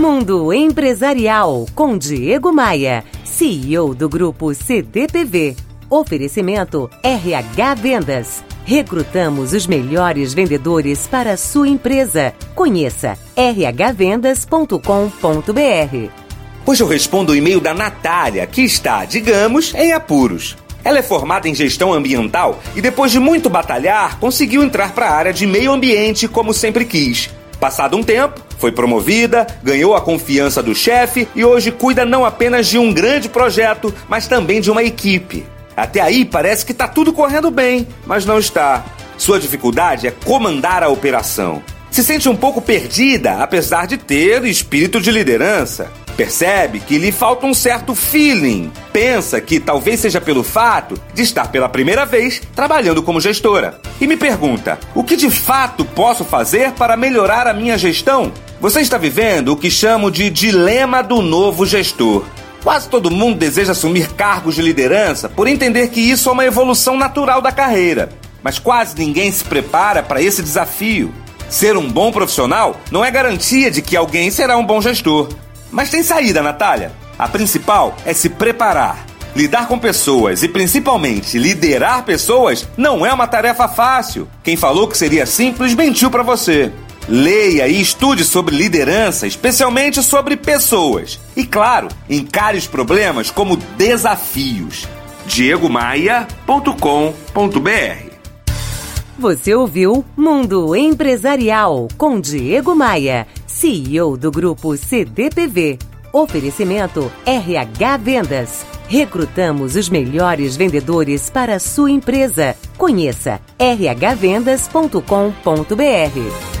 Mundo Empresarial com Diego Maia, CEO do grupo CDPV. Oferecimento RH Vendas. Recrutamos os melhores vendedores para a sua empresa. Conheça rhvendas.com.br. Hoje eu respondo o e-mail da Natália, que está, digamos, em apuros. Ela é formada em gestão ambiental e, depois de muito batalhar, conseguiu entrar para a área de meio ambiente como sempre quis. Passado um tempo, foi promovida, ganhou a confiança do chefe e hoje cuida não apenas de um grande projeto, mas também de uma equipe. Até aí parece que está tudo correndo bem, mas não está. Sua dificuldade é comandar a operação. Se sente um pouco perdida, apesar de ter espírito de liderança. Percebe que lhe falta um certo feeling. Pensa que talvez seja pelo fato de estar pela primeira vez trabalhando como gestora. E me pergunta: o que de fato posso fazer para melhorar a minha gestão? Você está vivendo o que chamo de dilema do novo gestor. Quase todo mundo deseja assumir cargos de liderança por entender que isso é uma evolução natural da carreira. Mas quase ninguém se prepara para esse desafio. Ser um bom profissional não é garantia de que alguém será um bom gestor. Mas tem saída, Natália. A principal é se preparar. Lidar com pessoas e principalmente liderar pessoas não é uma tarefa fácil. Quem falou que seria simples mentiu para você. Leia e estude sobre liderança, especialmente sobre pessoas. E claro, encare os problemas como desafios. diegomaia.com.br Você ouviu Mundo Empresarial com Diego Maia CEO do grupo CDPV. Oferecimento RH Vendas. Recrutamos os melhores vendedores para a sua empresa. Conheça rhvendas.com.br.